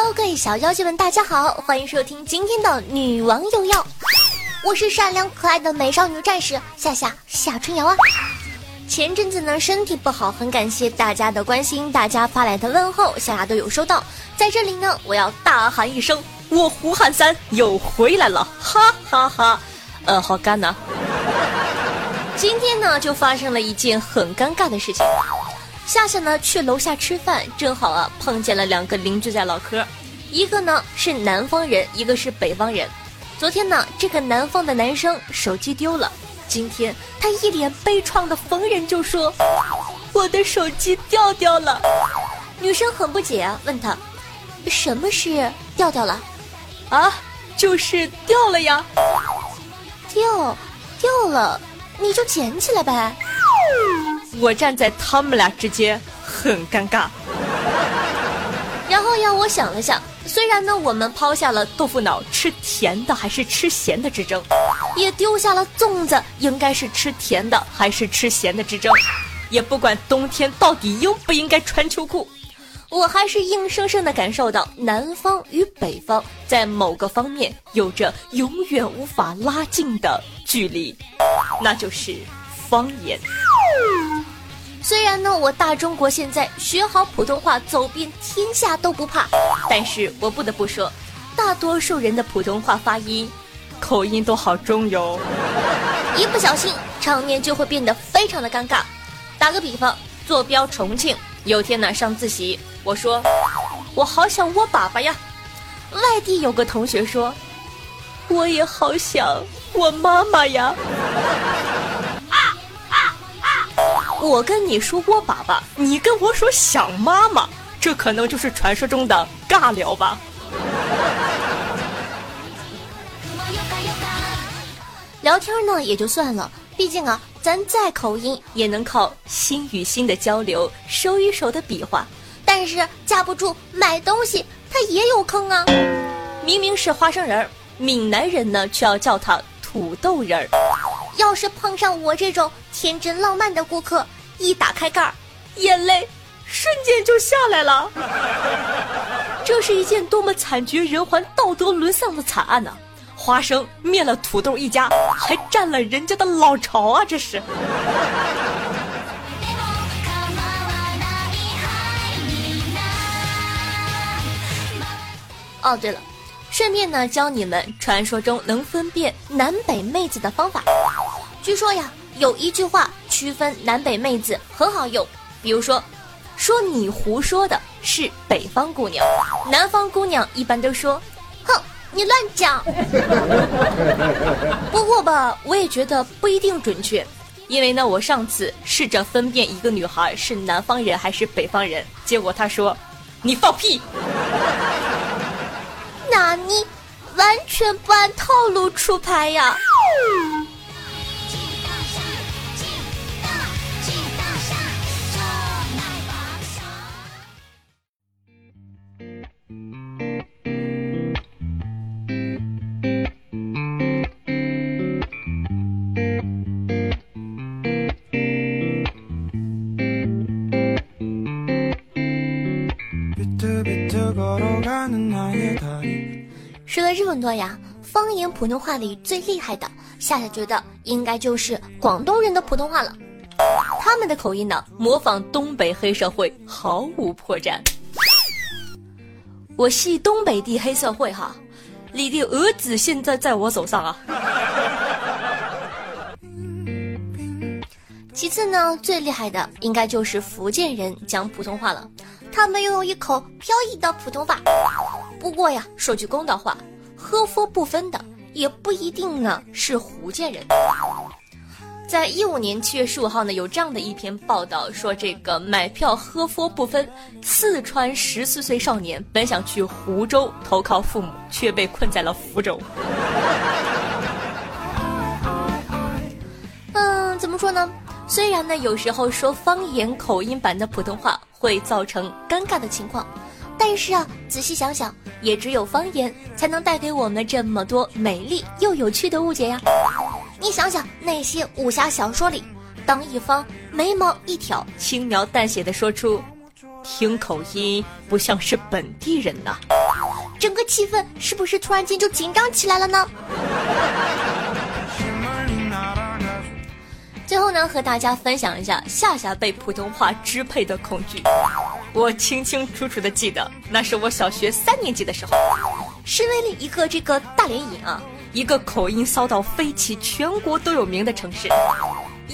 Hello，各位小妖精们，大家好，欢迎收听今天的女王有药。我是善良可爱的美少女战士夏夏夏春瑶啊。前阵子呢身体不好，很感谢大家的关心，大家发来的问候，夏夏都有收到。在这里呢，我要大喊一声，我胡汉三又回来了，哈哈哈。呃，好干呐。今天呢就发生了一件很尴尬的事情。夏夏呢去楼下吃饭，正好啊碰见了两个邻居在唠嗑，一个呢是南方人，一个是北方人。昨天呢这个南方的男生手机丢了，今天他一脸悲怆的逢人就说：“我的手机掉掉了。”女生很不解啊，问他：“什么是掉掉了？”啊，就是掉了呀。掉，掉了，你就捡起来呗。我站在他们俩之间，很尴尬。然后呀，我想了想，虽然呢，我们抛下了豆腐脑吃甜的还是吃咸的之争，也丢下了粽子应该是吃甜的还是吃咸的之争，也不管冬天到底应不应该穿秋裤，我还是硬生生的感受到南方与北方在某个方面有着永远无法拉近的距离，那就是方言。虽然呢，我大中国现在学好普通话走遍天下都不怕，但是我不得不说，大多数人的普通话发音、口音都好重哟，一不小心场面就会变得非常的尴尬。打个比方，坐标重庆，有天呢上自习，我说我好想我爸爸呀，外地有个同学说，我也好想我妈妈呀。我跟你说我爸爸，你跟我说想妈妈，这可能就是传说中的尬聊吧。聊天呢也就算了，毕竟啊，咱再口音也能靠心与心的交流，手与手的比划。但是架不住买东西，它也有坑啊。明明是花生仁儿，闽南人呢却要叫它土豆仁儿。要是碰上我这种天真浪漫的顾客，一打开盖儿，眼泪瞬间就下来了。这是一件多么惨绝人寰、道德沦丧的惨案呢！花生灭了土豆一家，还占了人家的老巢啊！这是。哦，对了，顺便呢教你们传说中能分辨南北妹子的方法。据说呀，有一句话区分南北妹子很好用，比如说，说你胡说的是北方姑娘，南方姑娘一般都说，哼，你乱讲。不过吧，我也觉得不一定准确，因为呢，我上次试着分辨一个女孩是南方人还是北方人，结果她说，你放屁。那你完全不按套路出牌呀。说了这么多呀，方言普通话里最厉害的，夏夏觉得应该就是广东人的普通话了。他们的口音呢，模仿东北黑社会毫无破绽。我系东北的黑社会哈，你的儿子现在在我手上啊。其次呢，最厉害的应该就是福建人讲普通话了，他们拥有一口飘逸的普通话。不过呀，说句公道话，喝佛不分的也不一定呢是福建人。在一五年七月十五号呢，有这样的一篇报道，说这个买票喝佛不分，四川十四岁少年本想去湖州投靠父母，却被困在了福州。嗯，怎么说呢？虽然呢，有时候说方言口音版的普通话会造成尴尬的情况，但是啊，仔细想想，也只有方言才能带给我们这么多美丽又有趣的误解呀。你想想那些武侠小说里，当一方眉毛一挑，轻描淡写的说出“听口音不像是本地人呐”，整个气氛是不是突然间就紧张起来了呢？然后呢，和大家分享一下夏夏被普通话支配的恐惧。我清清楚楚的记得，那是我小学三年级的时候，是为了一个这个大连营啊。一个口音骚到飞起，全国都有名的城市。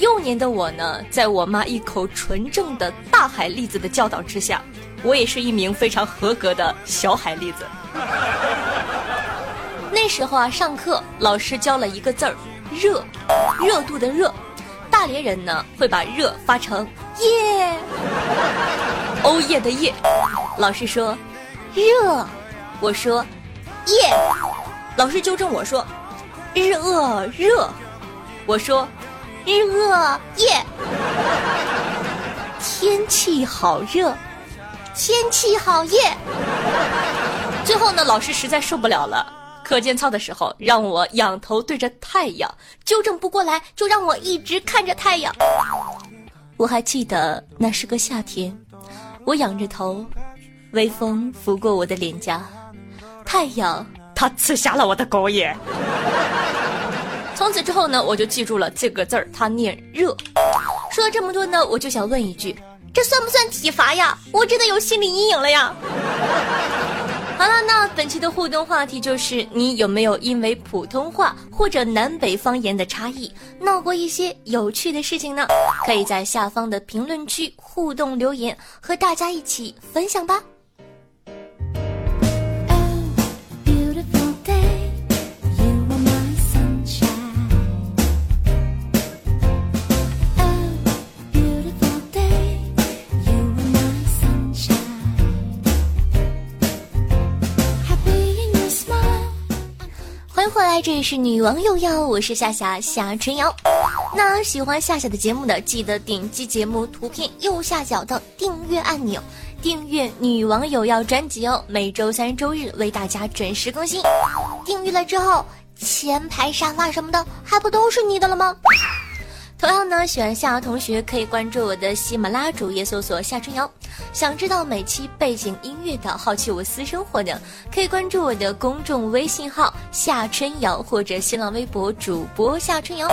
幼年的我呢，在我妈一口纯正的大海蛎子的教导之下，我也是一名非常合格的小海蛎子。那时候啊，上课老师教了一个字儿“热”，热度的热。大连人呢会把“热”发成“耶”，欧耶的“耶”。老师说“热”，我说“耶”。老师纠正我说：“热热。”我说：“热耶。”天气好热，天气好耶。最后呢，老师实在受不了了，课间操的时候让我仰头对着太阳，纠正不过来就让我一直看着太阳。我还记得那是个夏天，我仰着头，微风拂过我的脸颊，太阳。他刺瞎了我的狗眼。从此之后呢，我就记住了这个字儿，它念热。说了这么多呢，我就想问一句，这算不算体罚呀？我真的有心理阴影了呀。好了，那本期的互动话题就是：你有没有因为普通话或者南北方言的差异，闹过一些有趣的事情呢？可以在下方的评论区互动留言，和大家一起分享吧。回来，这里是女王又要，我是夏夏夏春瑶。那喜欢夏夏的节目的，记得点击节目图片右下角的订阅按钮，订阅女王有要专辑哦。每周三、周日为大家准时更新。订阅了之后，前排沙发什么的，还不都是你的了吗？同样呢，喜欢夏瑶同学可以关注我的喜马拉主页，搜索夏春瑶。想知道每期背景音乐的，好奇我私生活的，可以关注我的公众微信号夏春瑶或者新浪微博主播夏春瑶。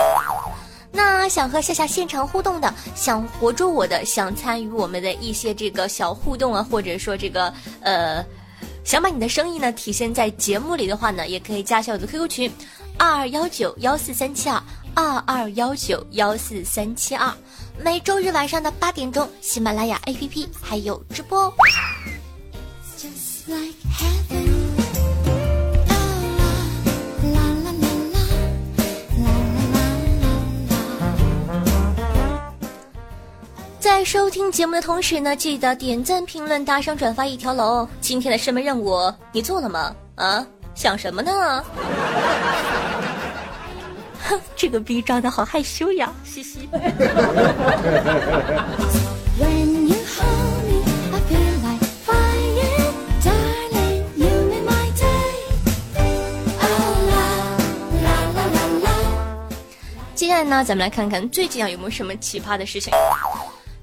那想和夏夏现场互动的，想活捉我的，想参与我们的一些这个小互动啊，或者说这个呃，想把你的声音呢体现在节目里的话呢，也可以加下我的 QQ 群二二幺九幺四三七二。二二幺九幺四三七二，每周日晚上的八点钟，喜马拉雅 APP 还有直播哦。在收听节目的同时呢，记得点赞、评论、打赏、转发一条龙。今天的射门任务你做了吗？啊，想什么呢？这个逼装的好害羞呀，嘻嘻。接下来呢，咱们来看看最近啊有没有什么奇葩的事情。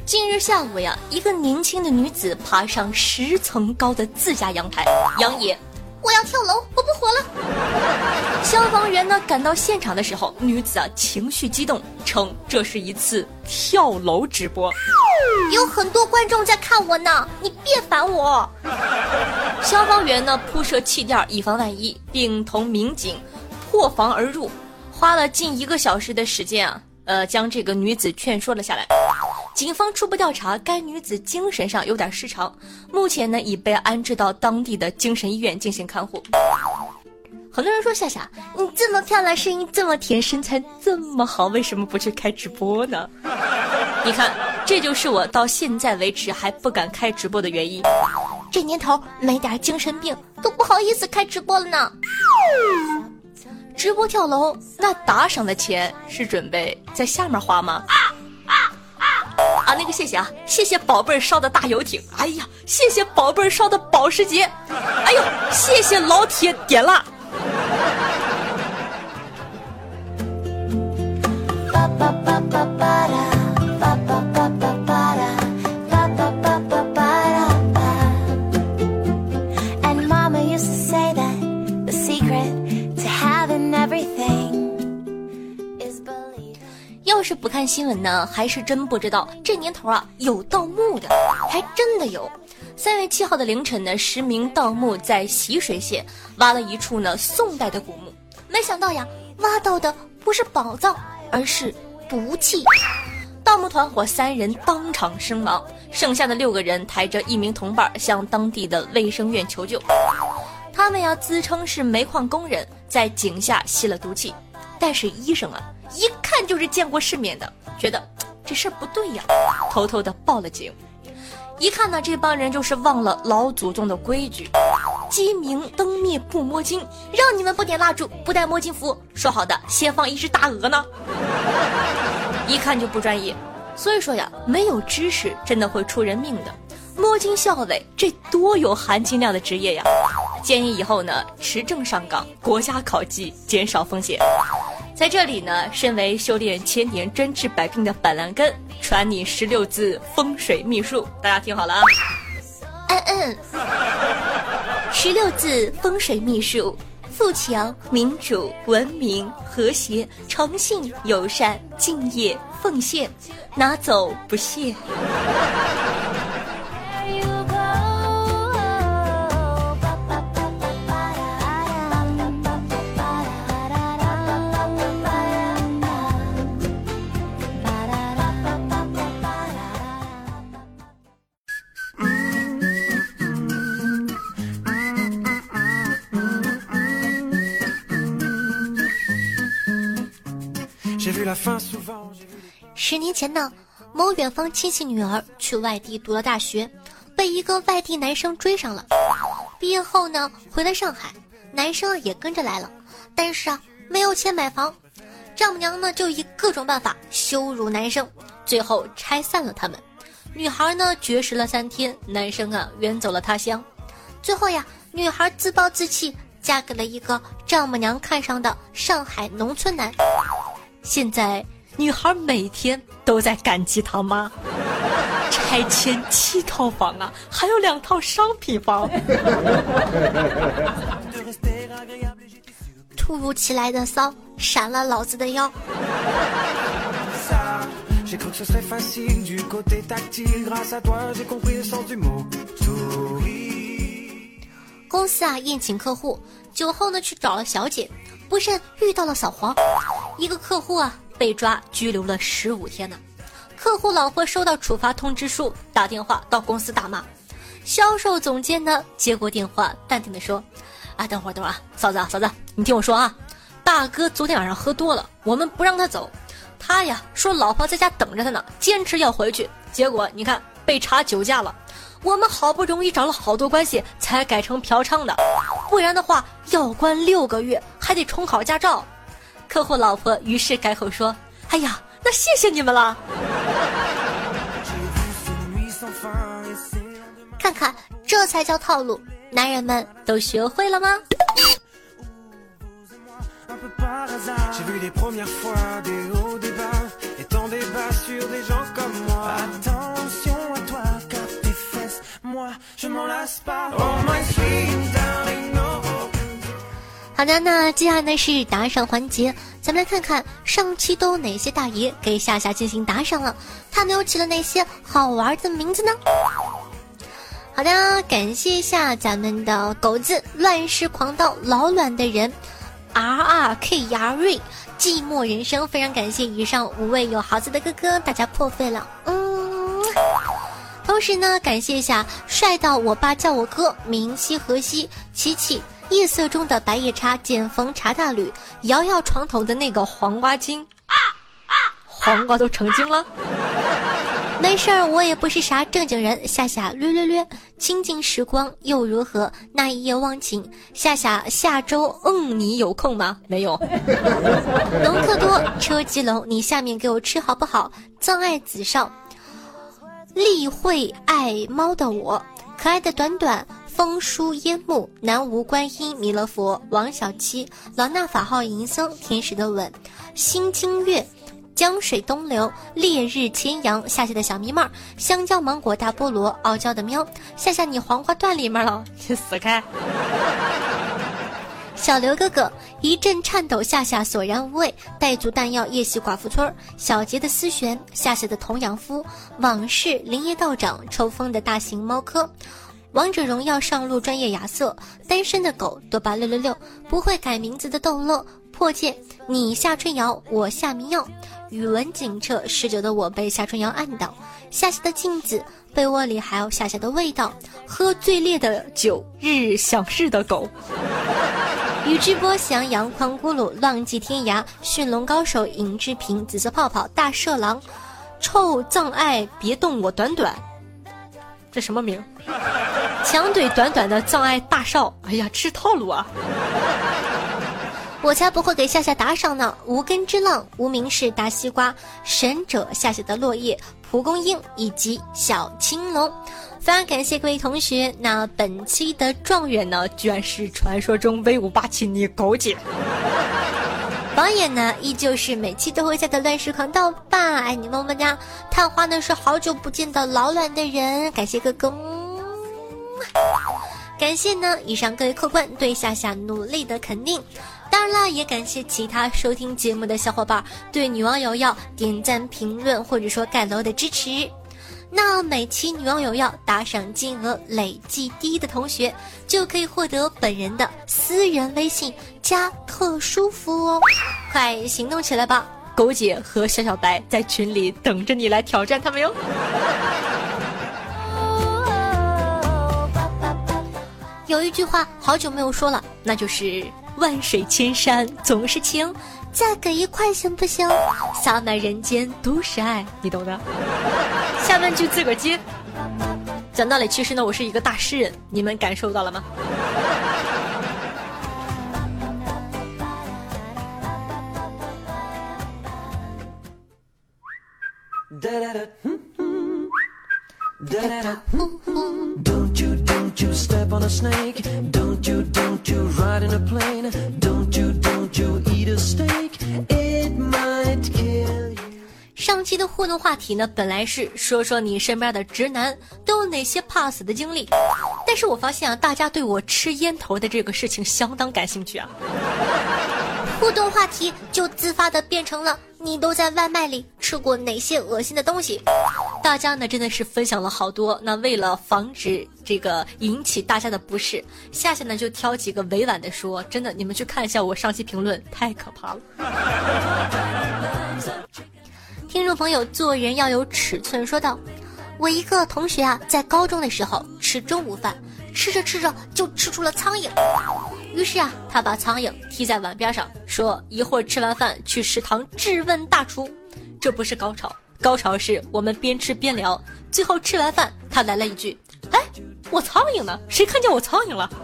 近日下午呀，一个年轻的女子爬上十层高的自家阳台，扬言。我要跳楼，我不活了！消防员呢赶到现场的时候，女子啊情绪激动，称这是一次跳楼直播，有很多观众在看我呢，你别烦我。消防员呢铺设气垫以防万一，并同民警破防而入，花了近一个小时的时间啊，呃将这个女子劝说了下来。警方初步调查，该女子精神上有点失常，目前呢已被安置到当地的精神医院进行看护。很多人说夏夏，你这么漂亮，声音这么甜，身材这么好，为什么不去开直播呢？你看，这就是我到现在为止还不敢开直播的原因。这年头没点精神病都不好意思开直播了呢。直播跳楼，那打赏的钱是准备在下面花吗？啊啊啊！啊，那个谢谢啊，谢谢宝贝儿烧的大游艇，哎呀，谢谢宝贝儿烧的保时捷，哎呦，谢谢老铁点蜡。要们呢，还是真不知道这年头啊有盗墓的，还真的有。三月七号的凌晨呢，十名盗墓在习水县挖了一处呢宋代的古墓，没想到呀，挖到的不是宝藏，而是毒气。盗墓团伙三人当场身亡，剩下的六个人抬着一名同伴向当地的卫生院求救。他们呀自称是煤矿工人，在井下吸了毒气，但是医生啊。一看就是见过世面的，觉得这事儿不对呀，偷偷的报了警。一看呢，这帮人就是忘了老祖宗的规矩，鸡鸣灯灭不摸金，让你们不点蜡烛，不带摸金符，说好的先放一只大鹅呢？一看就不专业。所以说呀，没有知识真的会出人命的。摸金校尉这多有含金量的职业呀！建议以后呢，持证上岗，国家考级，减少风险。在这里呢，身为修炼千年专治百病的板蓝根，传你十六字风水秘术，大家听好了啊！嗯嗯，十六字风水秘术：富强、民主、文明、和谐、诚信、友善、敬业、奉献，拿走不谢。十年前呢，某远方亲戚女儿去外地读了大学，被一个外地男生追上了。毕业后呢，回了上海，男生也跟着来了，但是啊，没有钱买房，丈母娘呢就以各种办法羞辱男生，最后拆散了他们。女孩呢绝食了三天，男生啊远走了他乡。最后呀，女孩自暴自弃，嫁给了一个丈母娘看上的上海农村男。现在，女孩每天都在感激他妈，拆迁七套房啊，还有两套商品房。突如其来的骚，闪了老子的腰。公司啊，宴请客户，酒后呢去找了小姐。不慎遇到了扫黄，一个客户啊被抓拘留了十五天呢。客户老婆收到处罚通知书，打电话到公司大骂。销售总监呢接过电话，淡定的说：“啊，等会儿等会儿啊，嫂子嫂子，你听我说啊，大哥昨天晚上喝多了，我们不让他走，他呀说老婆在家等着他呢，坚持要回去，结果你看被查酒驾了。”我们好不容易找了好多关系才改成嫖娼的，不然的话要关六个月，还得重考驾照。客户老婆于是改口说：“哎呀，那谢谢你们了。” 看看，这才叫套路，男人们都学会了吗？好的，那接下来呢是打赏环节，咱们来看看上期都有哪些大爷给夏夏进行打赏了，他们又起了哪些好玩的名字呢？好的，感谢一下咱们的狗子乱世狂刀老卵的人，R R K 牙瑞寂寞人生，非常感谢以上五位有豪子的哥哥，大家破费了，嗯。同时呢，感谢一下帅到我爸叫我哥，明夕、河西、琪琪、夜色中的白夜叉见风茶大吕，摇摇床头的那个黄瓜精，黄瓜都成精了。没事儿，我也不是啥正经人。夏夏略略略，清静时光又如何？那一夜忘情。夏夏下周，嗯，你有空吗？没有。农克多车吉龙，你下面给我吃好不好？葬爱子少，例会爱猫的我，可爱的短短，风书烟幕，南无观音弥勒佛，王小七，老衲法号银僧，天使的吻，新金月。江水东流，烈日千阳。夏夏的小迷妹，香蕉芒果大菠萝，傲娇的喵。夏夏，你黄瓜断里面了，你 死开！小刘哥哥一阵颤抖，夏夏索然无味。带足弹药，夜袭寡妇村。小杰的思璇，夏夏的童养夫。往事林业道长，抽风的大型猫科。王者荣耀上路专业亚瑟，单身的狗多巴六六六，不会改名字的逗乐。破戒，你夏春瑶，我夏明耀。语文警澈，十九的我被夏春瑶按倒。夏夏的镜子，被窝里还有夏夏的味道。喝最烈的酒，日想日的狗。宇智波翔，阳狂咕噜，浪迹天涯，驯龙高手尹志平，紫色泡泡，大色狼，臭葬爱，别动我短短。这什么名？强怼短短的葬爱大少。哎呀，吃套路啊！我才不会给夏夏打赏呢！无根之浪，无名氏大西瓜，神者夏夏的落叶，蒲公英以及小青龙，非常感谢各位同学。那本期的状元呢，居然是传说中威武霸气你狗姐。榜眼呢，依旧是每期都会在的乱世狂盗霸，爱你么么哒。探花呢是好久不见的老卵的人，感谢哥哥。感谢呢，以上各位客官对夏夏努力的肯定。当然了，也感谢其他收听节目的小伙伴对女网友要点赞、评论或者说盖楼的支持。那每期女网友要打赏金额累计低的同学，就可以获得本人的私人微信加特殊服务哦！快行动起来吧，狗姐和小小白在群里等着你来挑战他们哟。有一句话好久没有说了，那就是。万水千山总是情，再给一块行不行？洒满人间都是爱，你懂的。下半句自个接。讲道理，其实呢，我是一个大诗人，你们感受到了吗？上期的互动话题呢，本来是说说你身边的直男都有哪些怕死的经历，但是我发现啊，大家对我吃烟头的这个事情相当感兴趣啊。互动话题就自发的变成了你都在外卖里吃过哪些恶心的东西？大家呢真的是分享了好多。那为了防止这个引起大家的不适，夏夏呢就挑几个委婉的说。真的，你们去看一下我上期评论，太可怕了。听众朋友，做人要有尺寸，说道：“我一个同学啊，在高中的时候吃中午饭，吃着吃着就吃出了苍蝇。于是啊，他把苍蝇踢在碗边上，说一会儿吃完饭去食堂质问大厨。这不是高潮，高潮是我们边吃边聊。最后吃完饭，他来了一句：哎，我苍蝇呢？谁看见我苍蝇了？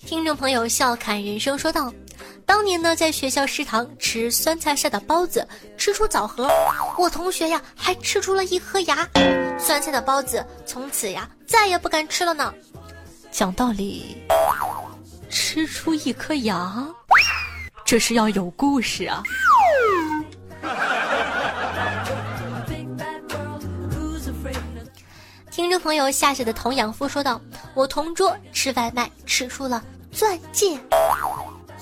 听众朋友笑侃人生说道。当年呢，在学校食堂吃酸菜馅的包子，吃出枣核，我同学呀还吃出了一颗牙。酸菜的包子从此呀再也不敢吃了呢。讲道理，吃出一颗牙，这是要有故事啊。听众朋友下雪的童养夫说道：“我同桌吃外卖吃出了钻戒。”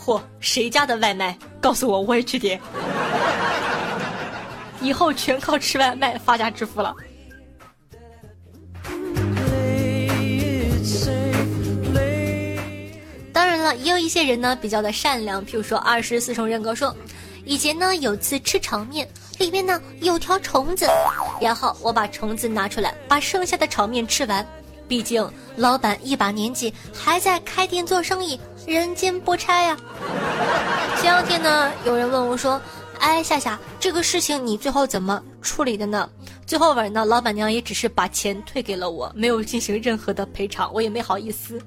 嚯，谁家的外卖？告诉我，我也去点。以后全靠吃外卖发家致富了。也有一些人呢比较的善良，譬如说二十四重人格说，以前呢有次吃炒面，里面呢有条虫子。然后我把虫子拿出来，把剩下的炒面吃完。毕竟老板一把年纪还在开店做生意，人间不差呀。前两天呢，有人问我说：“哎，夏夏，这个事情你最后怎么处理的呢？”最后尾呢，老板娘也只是把钱退给了我，没有进行任何的赔偿，我也没好意思。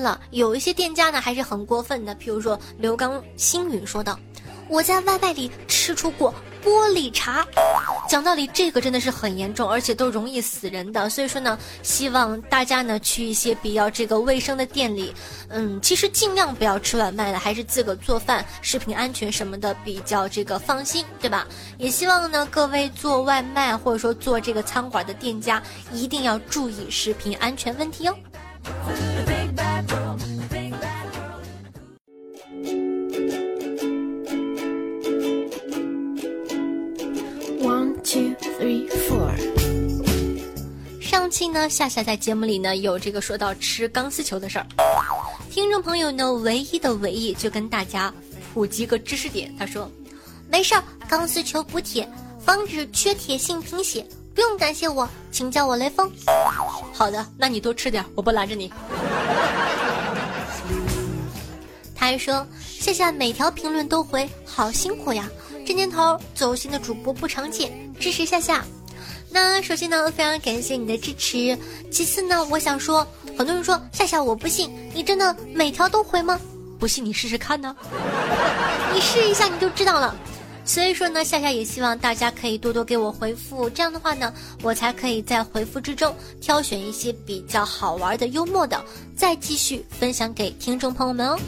了，有一些店家呢还是很过分的，譬如说刘刚星宇说道：“我在外卖里吃出过玻璃碴。”讲道理，这个真的是很严重，而且都容易死人的。所以说呢，希望大家呢去一些比较这个卫生的店里，嗯，其实尽量不要吃外卖了，还是自个做饭，食品安全什么的比较这个放心，对吧？也希望呢各位做外卖或者说做这个餐馆的店家一定要注意食品安全问题哦。上期呢，夏夏在节目里呢有这个说到吃钢丝球的事儿，听众朋友呢唯一的唯一就跟大家普及个知识点，他说，没事儿，钢丝球补铁，防止缺铁性贫血。不用感谢我，请叫我雷锋。好的，那你多吃点，我不拦着你。他还说：“夏夏每条评论都回，好辛苦呀！这年头走心的主播不常见，支持夏夏。那首先呢，非常感谢你的支持。其次呢，我想说，很多人说夏夏，我不信你真的每条都回吗？不信你试试看呢，你试一下你就知道了。”所以说呢，夏夏也希望大家可以多多给我回复，这样的话呢，我才可以在回复之中挑选一些比较好玩的、幽默的，再继续分享给听众朋友们哦。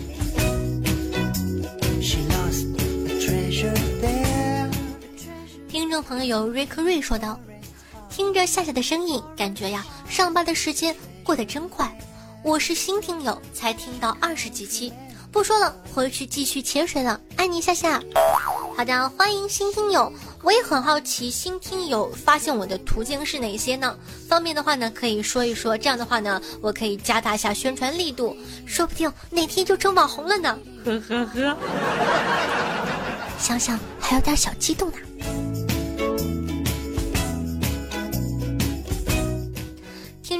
听众朋友瑞克瑞说道：“听着夏夏的声音，感觉呀，上班的时间过得真快。我是新听友，才听到二十几期。”不说了，回去继续潜水了。爱你，夏夏。好的，欢迎新听友。我也很好奇，新听友发现我的途径是哪些呢？方便的话呢，可以说一说。这样的话呢，我可以加大一下宣传力度，说不定哪天就成网红了呢。呵呵呵。想想还有点小激动呢。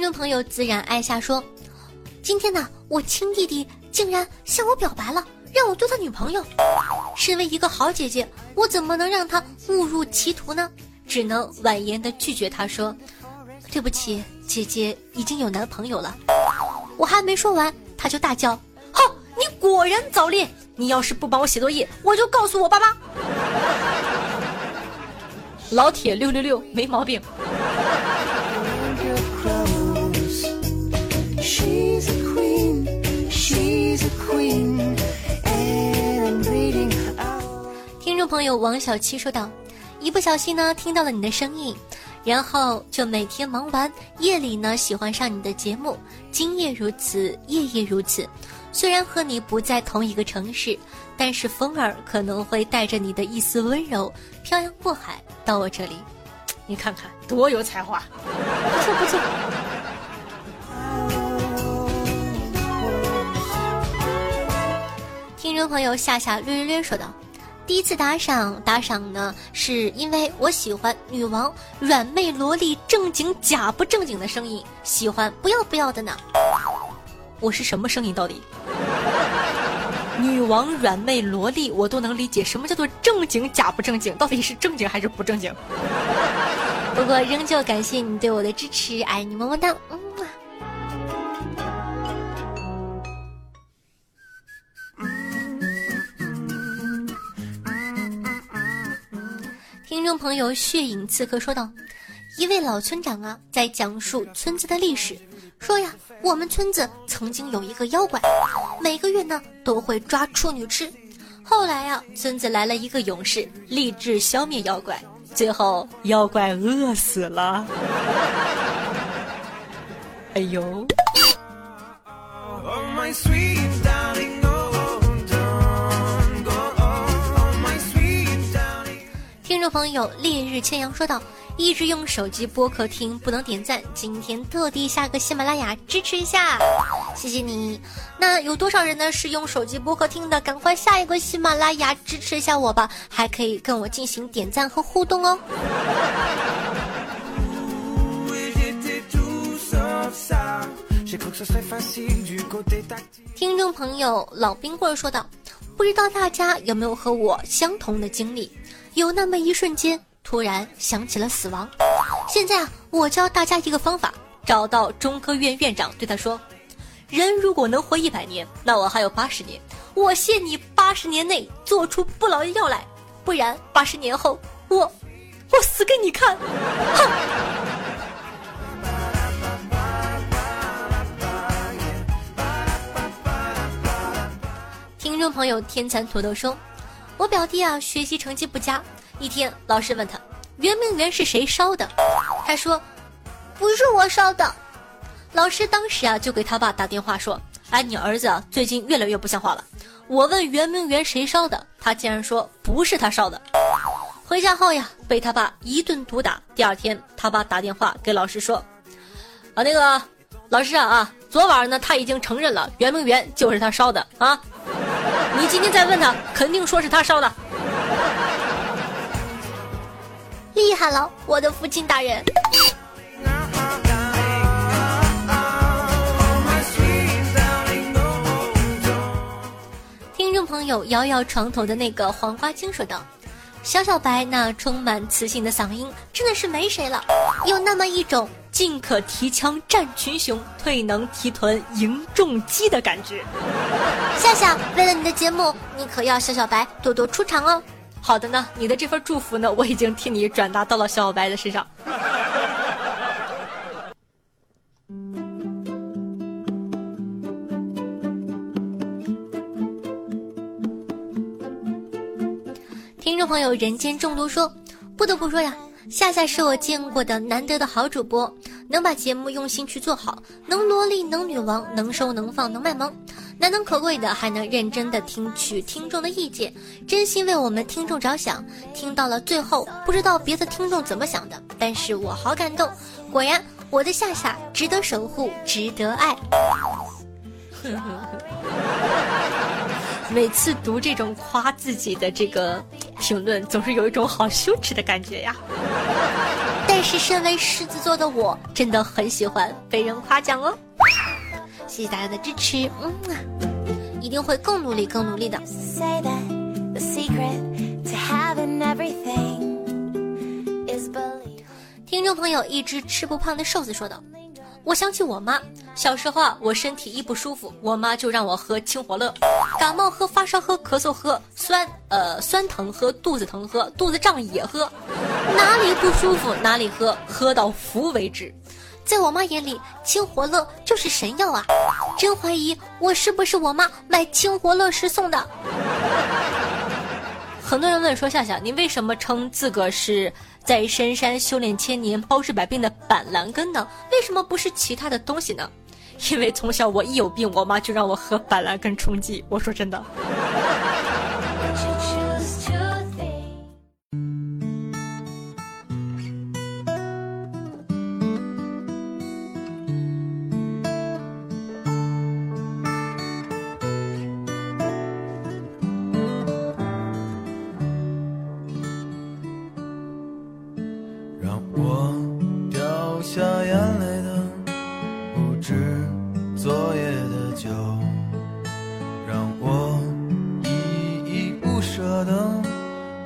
听众朋友自然爱下说，今天呢，我亲弟弟。竟然向我表白了，让我做他女朋友。身为一个好姐姐，我怎么能让他误入歧途呢？只能婉言的拒绝他说：“对不起，姐姐已经有男朋友了。”我还没说完，他就大叫：“哼，你果然早恋！你要是不帮我写作业，我就告诉我爸妈。”老铁六六六，没毛病。朋友王小七说道：“一不小心呢，听到了你的声音，然后就每天忙完，夜里呢喜欢上你的节目。今夜如此，夜夜如此。虽然和你不在同一个城市，但是风儿可能会带着你的一丝温柔，漂洋过海到我这里。你看看多有才华，不错不错。”听众朋友夏夏略略略说道：“第一次打赏，打赏呢是因为我喜欢女王软妹萝莉正经假不正经的声音，喜欢不要不要的呢。我是什么声音到底？女王软妹萝莉我都能理解，什么叫做正经假不正经？到底是正经还是不正经？不过仍旧感谢你对我的支持，爱你么么哒，嗯。”众朋友血影刺客说道：“一位老村长啊，在讲述村子的历史，说呀，我们村子曾经有一个妖怪，每个月呢都会抓处女吃。后来呀，村子来了一个勇士，立志消灭妖怪，最后妖怪饿死了。哎呦！”听众朋友烈日千阳说道：“一直用手机播客听不能点赞，今天特地下个喜马拉雅支持一下，谢谢你。那有多少人呢是用手机播客听的？赶快下一个喜马拉雅支持一下我吧，还可以跟我进行点赞和互动哦。听众朋友老冰棍说道：“不知道大家有没有和我相同的经历？有那么一瞬间，突然想起了死亡。现在啊，我教大家一个方法：找到中科院院长，对他说：‘人如果能活一百年，那我还有八十年，我限你八十年内做出不老药来，不然八十年后我我死给你看！’哼。”听众朋友天蚕土豆说：“我表弟啊，学习成绩不佳。一天，老师问他，圆明园是谁烧的？他说，不是我烧的。老师当时啊，就给他爸打电话说：，哎，你儿子啊，最近越来越不像话了。我问圆明园谁烧的，他竟然说不是他烧的。回家后呀，被他爸一顿毒打。第二天，他爸打电话给老师说：，啊，那个老师啊啊，昨晚呢，他已经承认了，圆明园就是他烧的啊。”你今天再问他，肯定说是他烧的。厉害了，我的父亲大人。听众朋友，摇摇床头的那个黄花精说道：“小小白那充满磁性的嗓音，真的是没谁了。有那么一种。”进可提枪战群雄，退能提臀迎重击的感觉。夏夏，为了你的节目，你可要小小白多多出场哦。好的呢，你的这份祝福呢，我已经替你转达到了小小白的身上。众朋友，人间中毒说，不得不说呀。夏夏是我见过的难得的好主播，能把节目用心去做好，能萝莉，能女王，能收能放能卖萌，难能可贵的还能认真的听取听众的意见，真心为我们听众着想。听到了最后，不知道别的听众怎么想的，但是我好感动。果然，我的夏夏值得守护，值得爱。每次读这种夸自己的这个评论，总是有一种好羞耻的感觉呀。但是身为狮子座的我，真的很喜欢被人夸奖哦。谢谢大家的支持，嗯啊，一定会更努力、更努力的。听众朋友，一只吃不胖的瘦子说道。我想起我妈小时候啊，我身体一不舒服，我妈就让我喝清火乐，感冒喝、发烧喝、咳嗽喝、酸呃酸疼喝、肚子疼喝、肚子胀也喝，哪里不舒服哪里喝，喝到服为止。在我妈眼里，清火乐就是神药啊！真怀疑我是不是我妈买清火乐时送的。很多人问说夏夏，你为什么称自个是？在深山修炼千年、包治百病的板蓝根呢？为什么不是其他的东西呢？因为从小我一有病，我妈就让我喝板蓝根冲剂。我说真的。让我掉下眼泪的不止昨夜的酒让我依依不舍的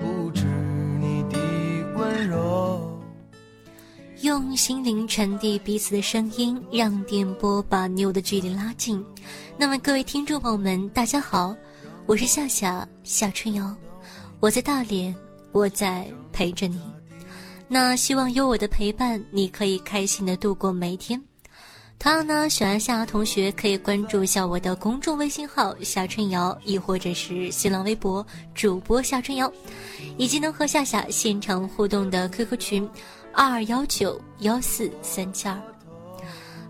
不止你的温柔。用心灵传递彼此的声音让电波把你我的距离拉近。那么各位听众朋友们大家好我是夏夏夏春瑶我在大连我在陪着你。那希望有我的陪伴，你可以开心的度过每一天。同样呢，喜欢夏同学可以关注一下我的公众微信号夏春瑶，亦或者是新浪微博主播夏春瑶，以及能和夏夏现场互动的 QQ 群。二幺九幺四三七二，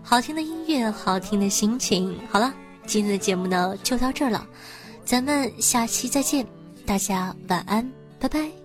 好听的音乐，好听的心情。好了，今天的节目呢就到这儿了，咱们下期再见，大家晚安，拜拜。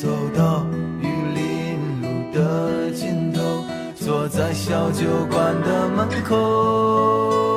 走到玉林路的尽头坐在小酒馆的门口。